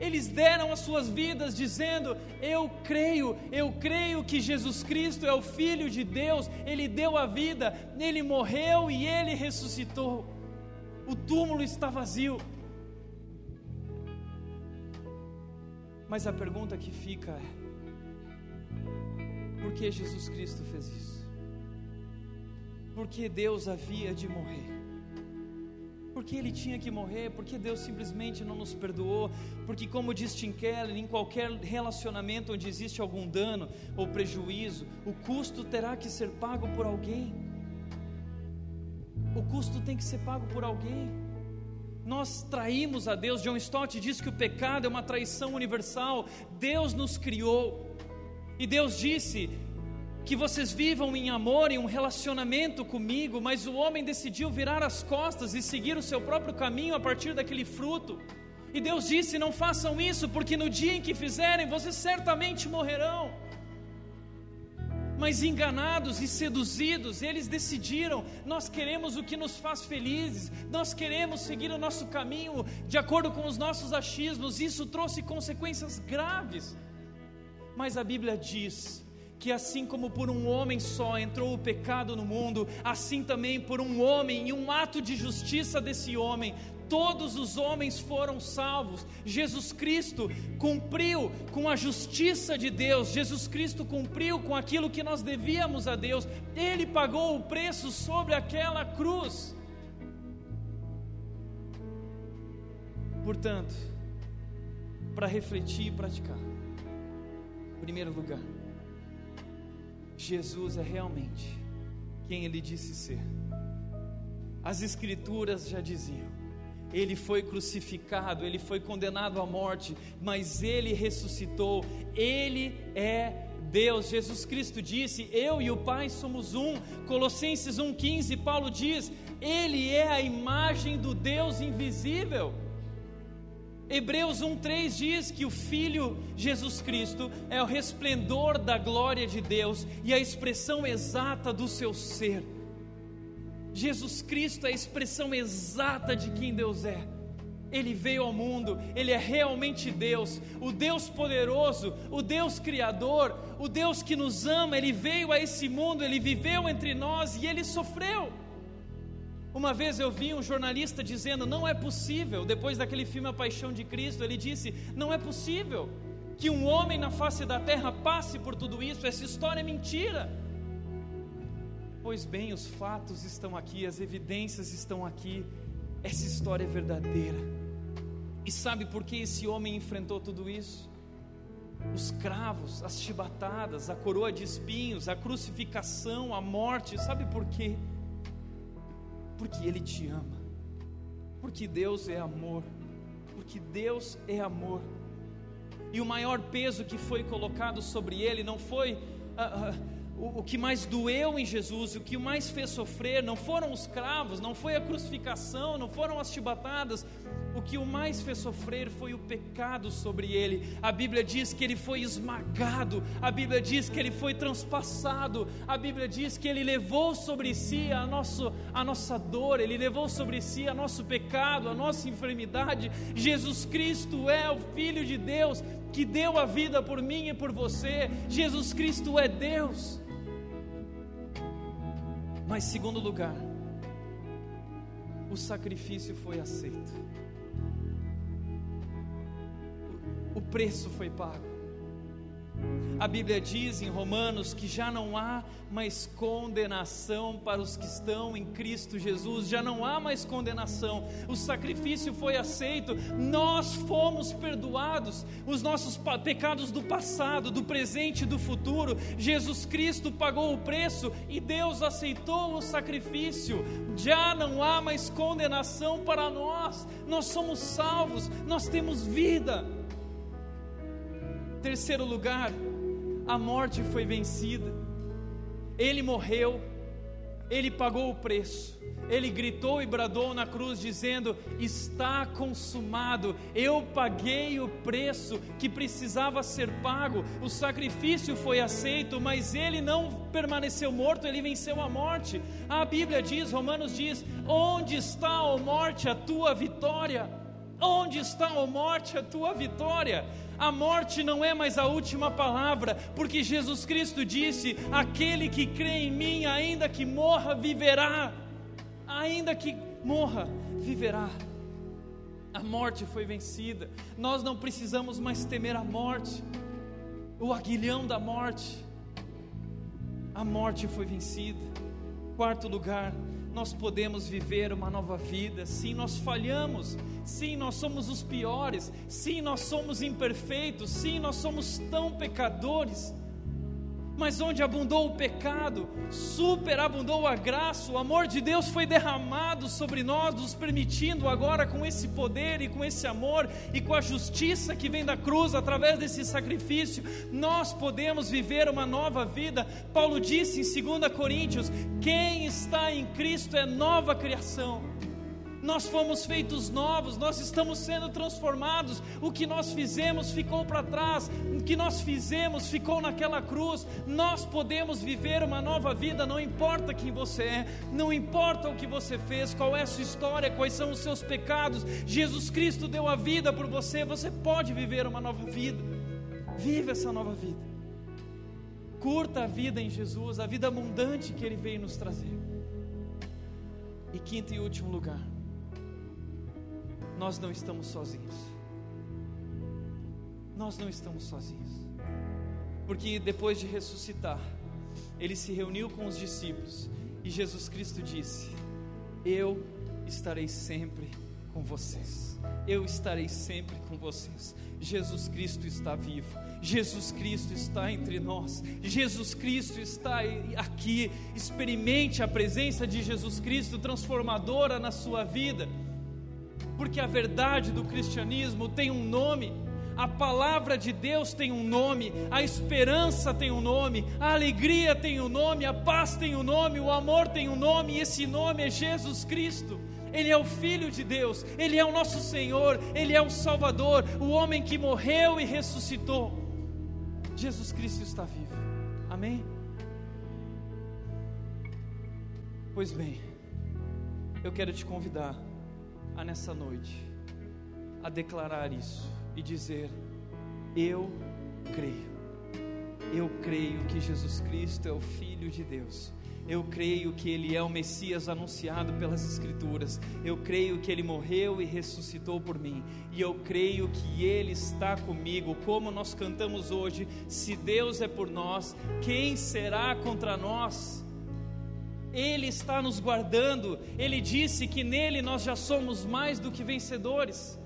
Eles deram as suas vidas dizendo: Eu creio, eu creio que Jesus Cristo é o Filho de Deus, Ele deu a vida, Ele morreu e Ele ressuscitou. O túmulo está vazio. Mas a pergunta que fica é: por que Jesus Cristo fez isso? Por que Deus havia de morrer? Porque ele tinha que morrer, porque Deus simplesmente não nos perdoou, porque, como diz Tim Keller, em qualquer relacionamento onde existe algum dano ou prejuízo, o custo terá que ser pago por alguém. O custo tem que ser pago por alguém. Nós traímos a Deus. John Stott diz que o pecado é uma traição universal. Deus nos criou. E Deus disse: que vocês vivam em amor, em um relacionamento comigo, mas o homem decidiu virar as costas e seguir o seu próprio caminho a partir daquele fruto. E Deus disse: Não façam isso, porque no dia em que fizerem, vocês certamente morrerão. Mas enganados e seduzidos, eles decidiram: nós queremos o que nos faz felizes, nós queremos seguir o nosso caminho de acordo com os nossos achismos. Isso trouxe consequências graves. Mas a Bíblia diz que assim como por um homem só entrou o pecado no mundo, assim também por um homem e um ato de justiça desse homem, todos os homens foram salvos. Jesus Cristo cumpriu com a justiça de Deus, Jesus Cristo cumpriu com aquilo que nós devíamos a Deus, ele pagou o preço sobre aquela cruz. Portanto, para refletir e praticar, em primeiro lugar, Jesus é realmente quem ele disse ser. As Escrituras já diziam: ele foi crucificado, ele foi condenado à morte, mas ele ressuscitou, ele é Deus. Jesus Cristo disse: Eu e o Pai somos um. Colossenses 1,15, Paulo diz: Ele é a imagem do Deus invisível. Hebreus 1,3 diz que o Filho Jesus Cristo é o resplendor da glória de Deus e a expressão exata do seu ser. Jesus Cristo é a expressão exata de quem Deus é. Ele veio ao mundo, Ele é realmente Deus, o Deus poderoso, o Deus criador, o Deus que nos ama. Ele veio a esse mundo, Ele viveu entre nós e Ele sofreu. Uma vez eu vi um jornalista dizendo: não é possível, depois daquele filme A Paixão de Cristo, ele disse: não é possível que um homem na face da terra passe por tudo isso, essa história é mentira. Pois bem, os fatos estão aqui, as evidências estão aqui, essa história é verdadeira. E sabe por que esse homem enfrentou tudo isso? Os cravos, as chibatadas, a coroa de espinhos, a crucificação, a morte, sabe por quê? Porque Ele te ama, porque Deus é amor, porque Deus é amor. E o maior peso que foi colocado sobre Ele não foi. Uh, uh, o, o que mais doeu em Jesus, o que mais fez sofrer, não foram os cravos, não foi a crucificação, não foram as chibatadas, o que o mais fez sofrer foi o pecado sobre ele. A Bíblia diz que ele foi esmagado, a Bíblia diz que ele foi transpassado, a Bíblia diz que ele levou sobre si a, nosso, a nossa dor, ele levou sobre si a nosso pecado, a nossa enfermidade. Jesus Cristo é o Filho de Deus que deu a vida por mim e por você. Jesus Cristo é Deus. Mas, segundo lugar, o sacrifício foi aceito, o preço foi pago. A Bíblia diz em Romanos que já não há mais condenação para os que estão em Cristo Jesus, já não há mais condenação, o sacrifício foi aceito, nós fomos perdoados, os nossos pecados do passado, do presente e do futuro, Jesus Cristo pagou o preço e Deus aceitou o sacrifício, já não há mais condenação para nós, nós somos salvos, nós temos vida. Terceiro lugar, a morte foi vencida. Ele morreu, ele pagou o preço. Ele gritou e bradou na cruz, dizendo: Está consumado. Eu paguei o preço que precisava ser pago. O sacrifício foi aceito, mas ele não permaneceu morto, ele venceu a morte. A Bíblia diz, Romanos diz: Onde está, ó morte, a tua vitória? Onde está, ó morte, a tua vitória? A morte não é mais a última palavra, porque Jesus Cristo disse: Aquele que crê em mim, ainda que morra, viverá. Ainda que morra, viverá. A morte foi vencida. Nós não precisamos mais temer a morte, o aguilhão da morte. A morte foi vencida. Quarto lugar, nós podemos viver uma nova vida. Sim, nós falhamos. Sim, nós somos os piores. Sim, nós somos imperfeitos. Sim, nós somos tão pecadores. Mas onde abundou o pecado, superabundou a graça, o amor de Deus foi derramado sobre nós, nos permitindo agora, com esse poder e com esse amor e com a justiça que vem da cruz através desse sacrifício, nós podemos viver uma nova vida. Paulo disse em 2 Coríntios: quem está em Cristo é nova criação nós fomos feitos novos, nós estamos sendo transformados. O que nós fizemos ficou para trás, o que nós fizemos ficou naquela cruz. Nós podemos viver uma nova vida, não importa quem você é, não importa o que você fez, qual é a sua história, quais são os seus pecados. Jesus Cristo deu a vida por você, você pode viver uma nova vida. Viva essa nova vida. Curta a vida em Jesus, a vida abundante que Ele veio nos trazer. E quinto e último lugar nós não estamos sozinhos. Nós não estamos sozinhos. Porque depois de ressuscitar, ele se reuniu com os discípulos e Jesus Cristo disse: Eu estarei sempre com vocês. Eu estarei sempre com vocês. Jesus Cristo está vivo. Jesus Cristo está entre nós. Jesus Cristo está aqui. Experimente a presença de Jesus Cristo transformadora na sua vida porque a verdade do cristianismo tem um nome, a palavra de Deus tem um nome, a esperança tem um nome, a alegria tem um nome, a paz tem um nome, o amor tem um nome, e esse nome é Jesus Cristo. Ele é o Filho de Deus, Ele é o nosso Senhor, Ele é o Salvador, o homem que morreu e ressuscitou. Jesus Cristo está vivo, amém? Pois bem, eu quero te convidar a nessa noite a declarar isso e dizer: Eu creio. Eu creio que Jesus Cristo é o Filho de Deus. Eu creio que Ele é o Messias anunciado pelas Escrituras. Eu creio que Ele morreu e ressuscitou por mim. E eu creio que Ele está comigo. Como nós cantamos hoje: se Deus é por nós, quem será contra nós? Ele está nos guardando. Ele disse que nele nós já somos mais do que vencedores.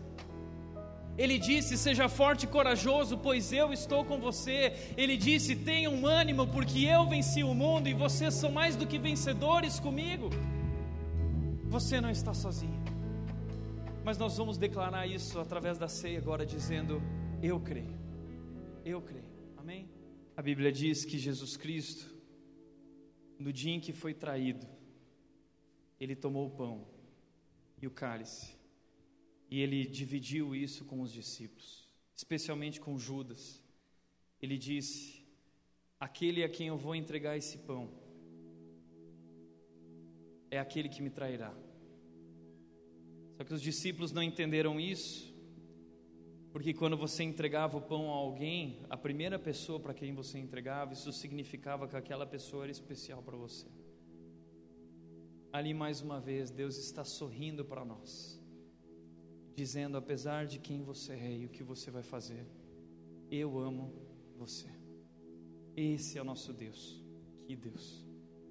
Ele disse: Seja forte e corajoso, pois eu estou com você. Ele disse: Tenha um ânimo, porque eu venci o mundo e vocês são mais do que vencedores comigo. Você não está sozinho. Mas nós vamos declarar isso através da ceia agora, dizendo: Eu creio. Eu creio. Amém? A Bíblia diz que Jesus Cristo, no dia em que foi traído, ele tomou o pão e o cálice e ele dividiu isso com os discípulos, especialmente com Judas. Ele disse: Aquele a quem eu vou entregar esse pão é aquele que me trairá. Só que os discípulos não entenderam isso, porque quando você entregava o pão a alguém, a primeira pessoa para quem você entregava, isso significava que aquela pessoa era especial para você. Ali mais uma vez, Deus está sorrindo para nós dizendo: apesar de quem você é e o que você vai fazer, eu amo você. Esse é o nosso Deus. Que Deus,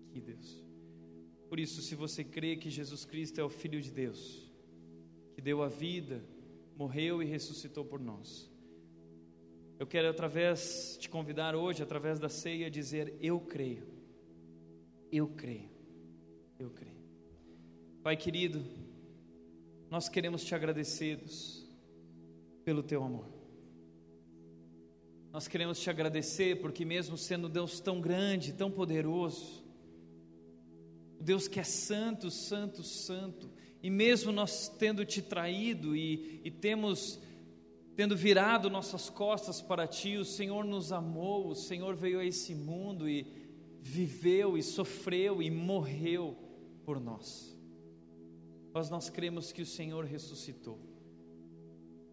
que Deus. Por isso, se você crê que Jesus Cristo é o Filho de Deus, que deu a vida, morreu e ressuscitou por nós, eu quero através te convidar hoje, através da ceia, dizer: Eu creio, eu creio, eu creio. Pai querido, nós queremos te agradecer Deus, pelo teu amor. Nós queremos te agradecer porque, mesmo sendo Deus tão grande, tão poderoso, Deus que é santo, santo, santo, e mesmo nós tendo te traído e, e temos tendo virado nossas costas para ti, o Senhor nos amou, o Senhor veio a esse mundo e viveu e sofreu e morreu por nós mas nós cremos que o Senhor ressuscitou,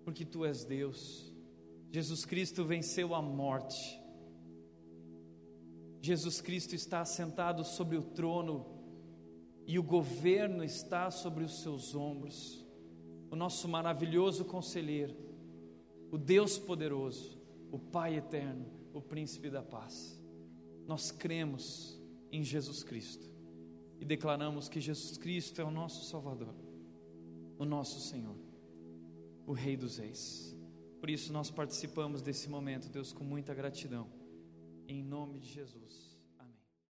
porque Tu és Deus. Jesus Cristo venceu a morte. Jesus Cristo está assentado sobre o trono e o governo está sobre os seus ombros. O nosso maravilhoso conselheiro, o Deus poderoso, o Pai eterno, o príncipe da paz. Nós cremos em Jesus Cristo e declaramos que Jesus Cristo é o nosso Salvador, o nosso Senhor, o Rei dos Reis. Por isso nós participamos desse momento, Deus, com muita gratidão, em nome de Jesus.